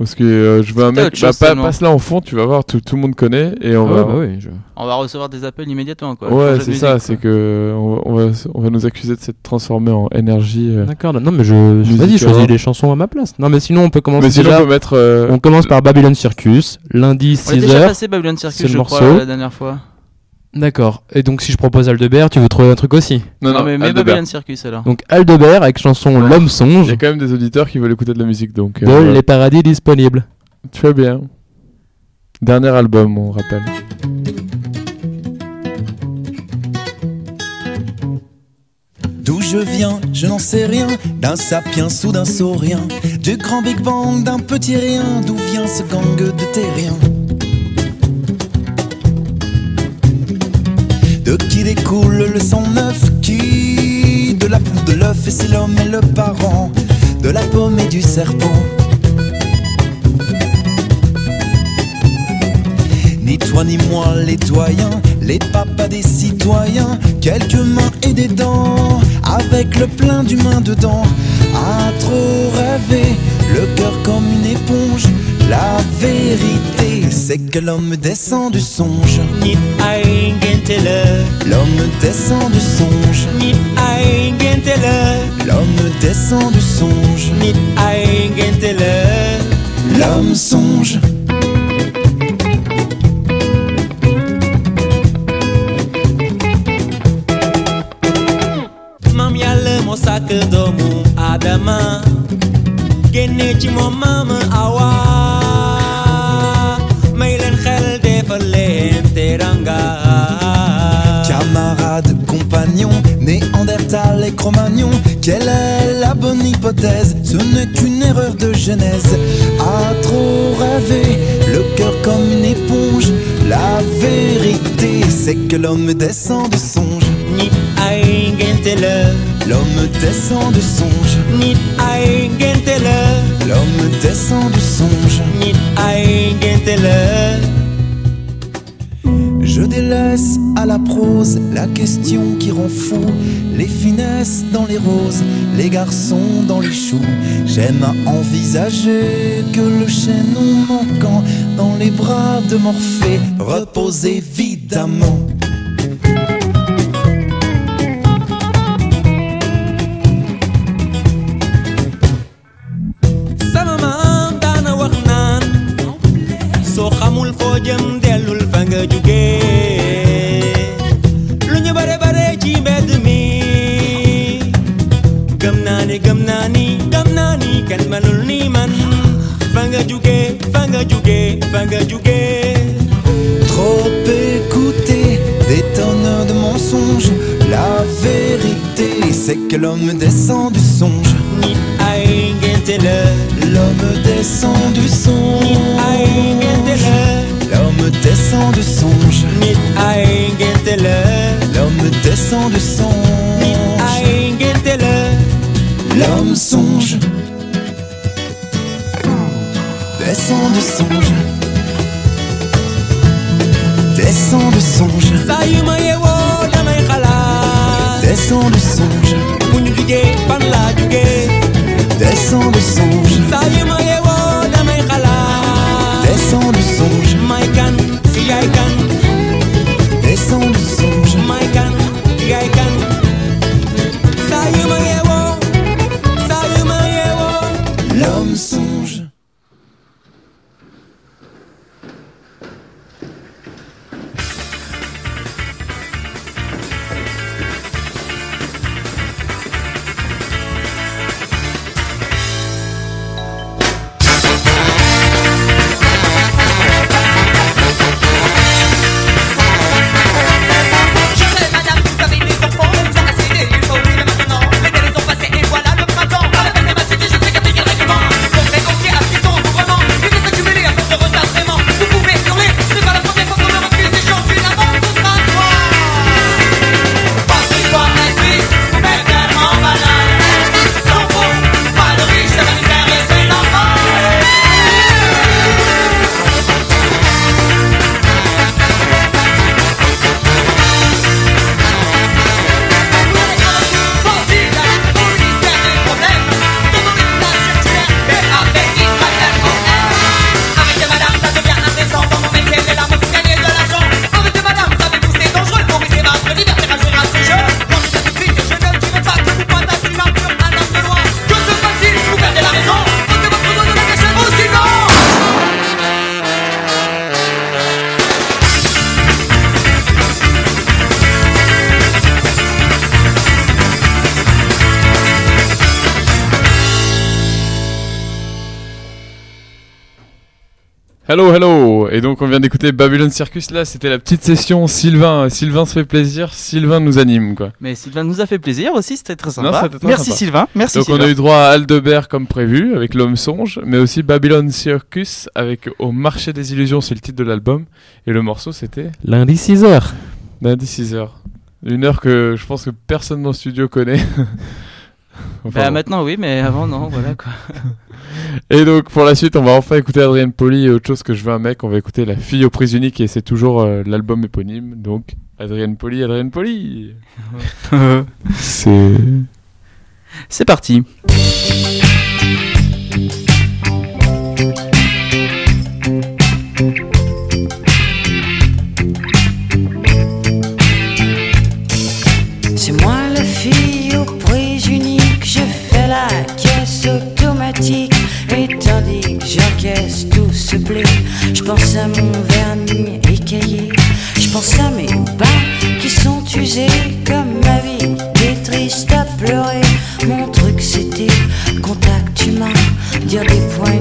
Parce que euh, je veux un mec, bah, passe là en fond, tu vas voir, tout, tout le monde connaît et on Ah va. ouais, bah oui, je- On va recevoir des appels immédiatement, quoi. Ouais, c'est ça, c'est que on va, on va, on va nous accuser de s'être transformé en énergie. euh. D'accord, non mais je, je- vas-y, choisis les chansons à ma place. Non mais sinon on peut commencer Mais sinon, déjà. on peut mettre. euh, On commence par Babylon Circus, lundi On a déjà 6h. passé Babylon Circus, c'est le je morceau. crois, la dernière fois. D'accord. Et donc si je propose Aldebert, tu veux trouver un truc aussi Non, non, mais mets Aldebert. Babylon Circus alors. Donc Aldebert avec chanson L'homme Il songe y a quand même des auditeurs qui veulent écouter de la musique, donc. de euh, Les Paradis Disponibles. Très bien. Dernier album, on rappelle. D'où je viens, je n'en sais rien, d'un sapiens ou d'un saurien, du grand Big Bang, d'un petit rien, d'où vient ce gang de terriens? Qui découle le sang neuf, qui de la poule de l'œuf et c'est l'homme et le parent de la pomme et du serpent. Ni toi ni moi les doyens, les papas des citoyens, quelques mains et des dents, avec le plein d'humains dedans. À trop rêver, le cœur comme une éponge. La vérité, c'est que l'homme descend du songe. L'homme descend du songe. L'homme descend du songe. L'homme songe. moo sàkk doomu Adama ci moom maam Awa Cro-Magnon, quelle est la bonne hypothèse? Ce n'est qu'une erreur de genèse. À trop rêver, le cœur comme une éponge. La vérité, c'est que l'homme descend du songe. la L'homme descend du songe. la L'homme descend du songe. la Je délaisse à la prose la question qui rend fou. Les finesses dans les roses, les garçons dans les choux. J'aime envisager que le chaînon manquant dans les bras de Morphée repose évidemment. Que l'homme descend du songe. la L'homme descend du songe. L'homme descend du songe. L'homme descend du songe. L'homme songe. Descend du songe. Descend du songe. Donc on vient d'écouter Babylon Circus, là c'était la petite session Sylvain. Sylvain se fait plaisir, Sylvain nous anime quoi. Mais Sylvain nous a fait plaisir aussi, c'était très sympa. très Merci sympa. Sylvain, merci Donc Sylvain. on a eu droit à Aldebert comme prévu avec l'homme songe, mais aussi Babylon Circus avec Au marché des illusions, c'est le titre de l'album. Et le morceau c'était Lundi 6h. Lundi 6h. Une heure que je pense que personne dans le studio connaît. Enfin, bah, maintenant, oui, mais avant, non, voilà quoi. et donc, pour la suite, on va enfin écouter Adrienne Poli et autre chose que je veux un mec. On va écouter La fille aux prises uniques et c'est toujours euh, l'album éponyme. Donc, Adrienne Poli, Adrienne Poli C'est. C'est parti. Je pense à mon vernis écaillé. Je pense à mes bas qui sont usés comme ma vie. Est triste à pleurer. Mon truc c'était contact humain, dire des points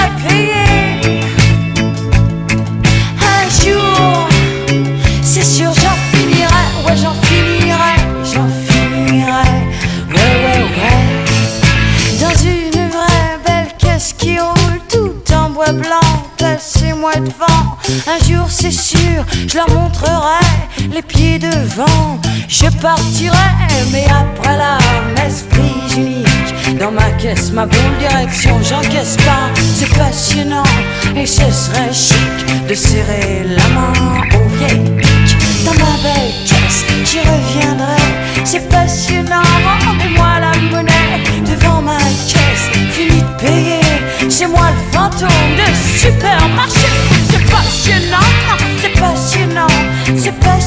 I can't. Un jour c'est sûr, je leur montrerai les pieds devant. Je partirai, mais après la messe unique. Dans ma caisse, ma bonne direction, j'encaisse pas. C'est passionnant et ce serait chic de serrer la main au vieil pic. Dans ma belle caisse, j'y reviendrai. C'est passionnant, rendez-moi la monnaie devant ma caisse. Fini de payer, c'est moi le fantôme de supermarché. you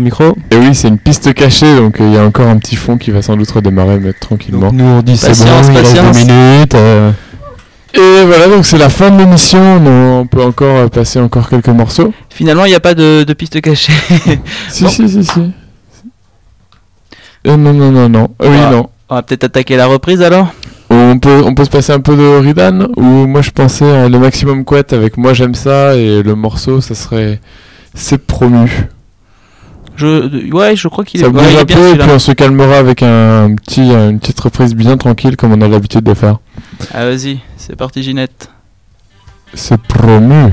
Micro. Et oui, c'est une piste cachée, donc euh, il y a encore un petit fond qui va sans doute redémarrer, mais tranquillement. Donc, nous, on dit c'est bon, il reste patience. deux minutes. euh, Et voilà, donc c'est la fin de l'émission. On on peut encore euh, passer encore quelques morceaux. Finalement, il n'y a pas de, de piste cachée. Si, Bon. si, si, si. Euh, non, non, non, non. Euh, oui, Ah. non. On va peut-être attaquer la reprise alors? On peut, on peut se passer un peu de Ridan ou moi je pensais à le maximum couette avec moi j'aime ça et le morceau ça serait c'est promu. Je, Ouais, je crois qu'il est, Ça ouais, bouge il est un bien peu et celui-là. puis on se calmera avec un petit, une petite reprise bien tranquille comme on a l'habitude de faire. Ah, vas-y, c'est parti, Ginette. C'est promu.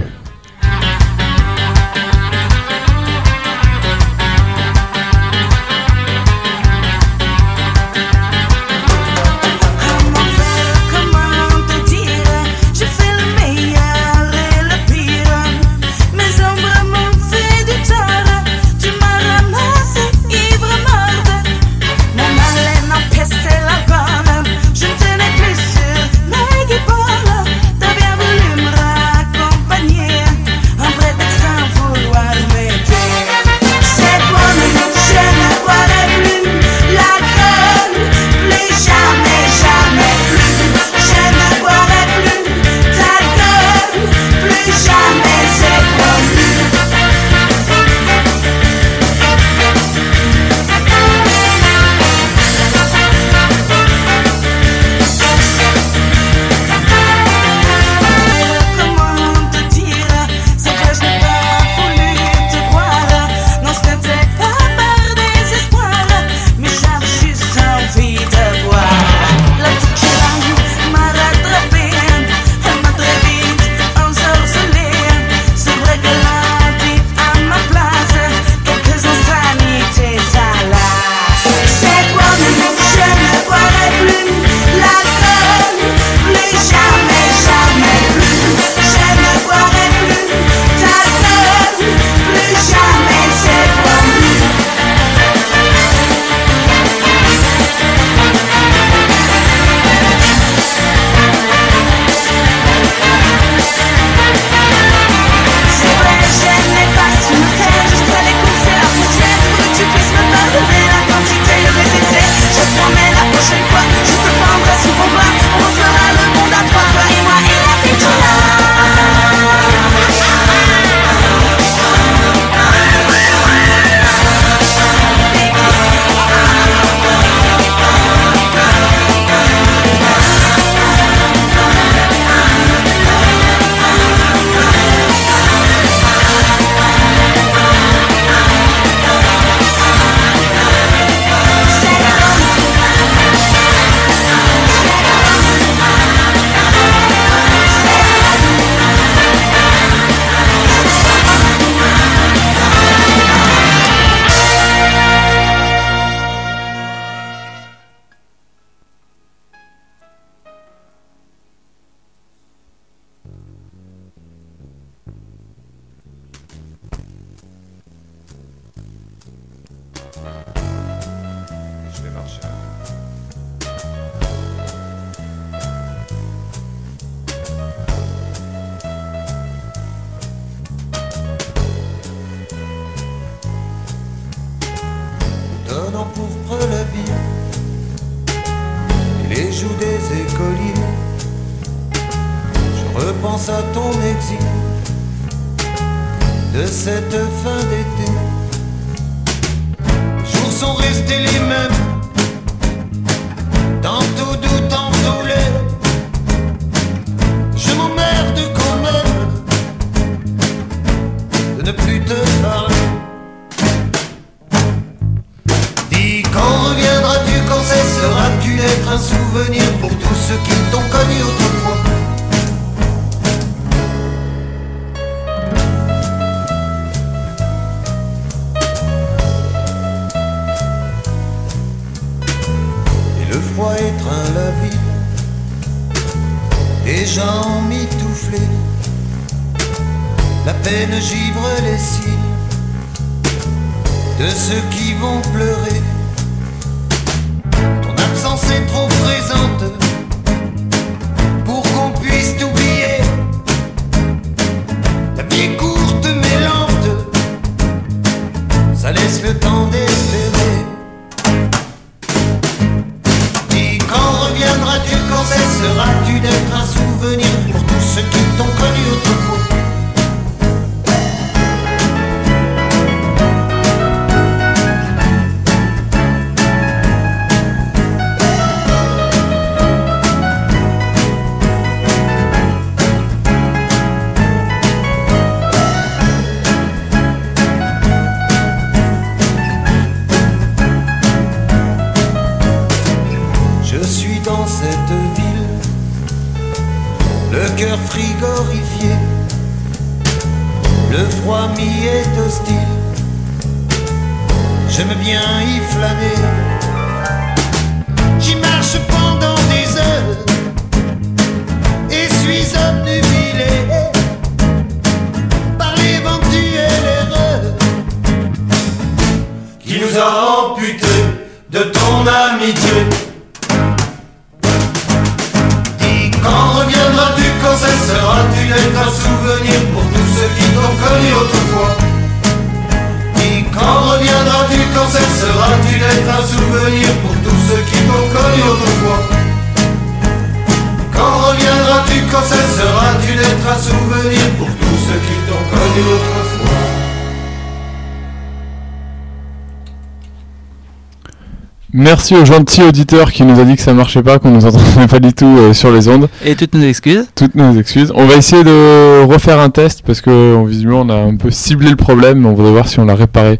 Merci au gentil auditeur qui nous a dit que ça marchait pas, qu'on nous entendait pas du tout euh, sur les ondes. Et toutes nos excuses. Toutes nos excuses. On va essayer de refaire un test parce que visiblement on a un peu ciblé le problème, mais on voudrait voir si on l'a réparé.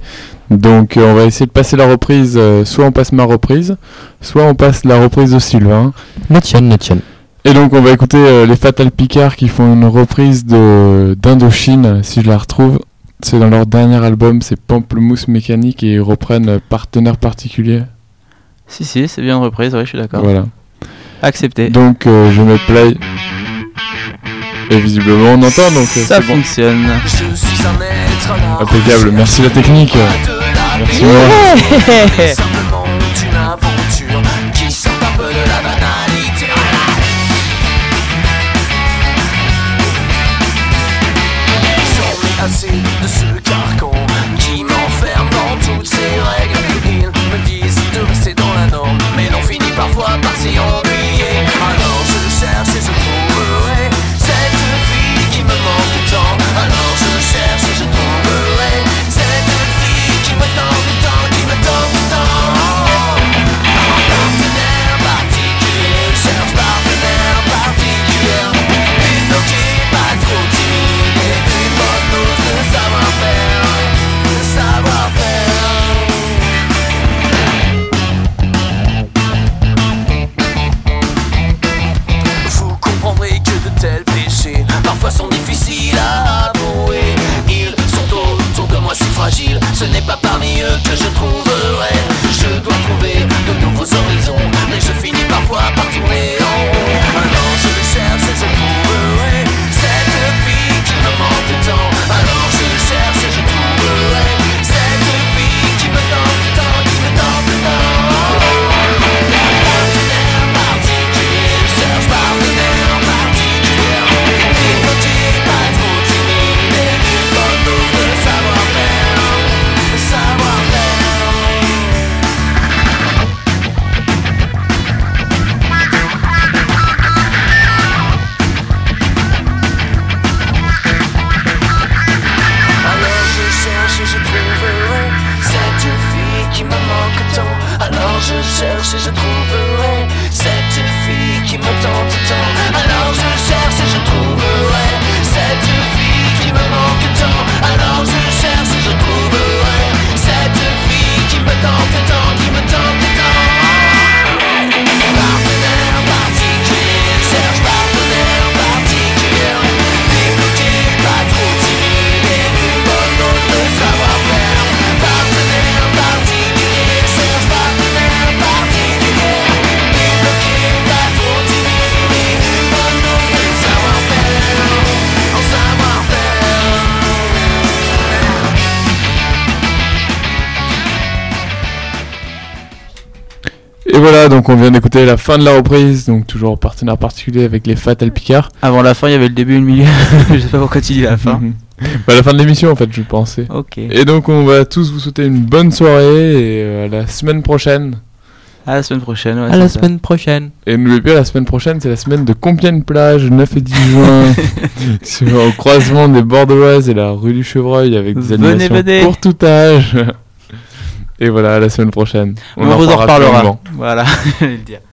Donc euh, on va essayer de passer la reprise, euh, soit on passe ma reprise, soit on passe la reprise de Sylvain. La tienne, la tienne. Et donc on va écouter euh, les Fatal Picard qui font une reprise de d'Indochine, si je la retrouve. C'est dans leur dernier album, c'est Pamplemousse Mécanique et ils reprennent Partenaire Particulier. Si, si, c'est bien une reprise, ouais, je suis d'accord. Voilà. Accepté. Donc euh, je mets play. Et visiblement on entend donc euh, Ça bon. fonctionne. Impeccable, merci la technique. Merci moi. Voilà, donc on vient d'écouter la fin de la reprise, donc toujours partenaire particulier avec les Fatal Picard. Avant la fin, il y avait le début et le milieu. je sais pas pourquoi tu dis la fin. Bah, la fin de l'émission en fait, je pensais. Ok. Et donc on va tous vous souhaiter une bonne soirée et euh, à la semaine prochaine. À la semaine prochaine. ouais, À la ça. semaine prochaine. Et n'oubliez pas, la semaine prochaine, c'est la semaine de Compiègne Plage, 9 et 10 juin, sur, au croisement des Bordeloises et la rue du Chevreuil, avec des Venez, animations venez. pour tout âge. Et voilà, à la semaine prochaine. On, vous en parlera reparlera. Voilà, je vais le dire.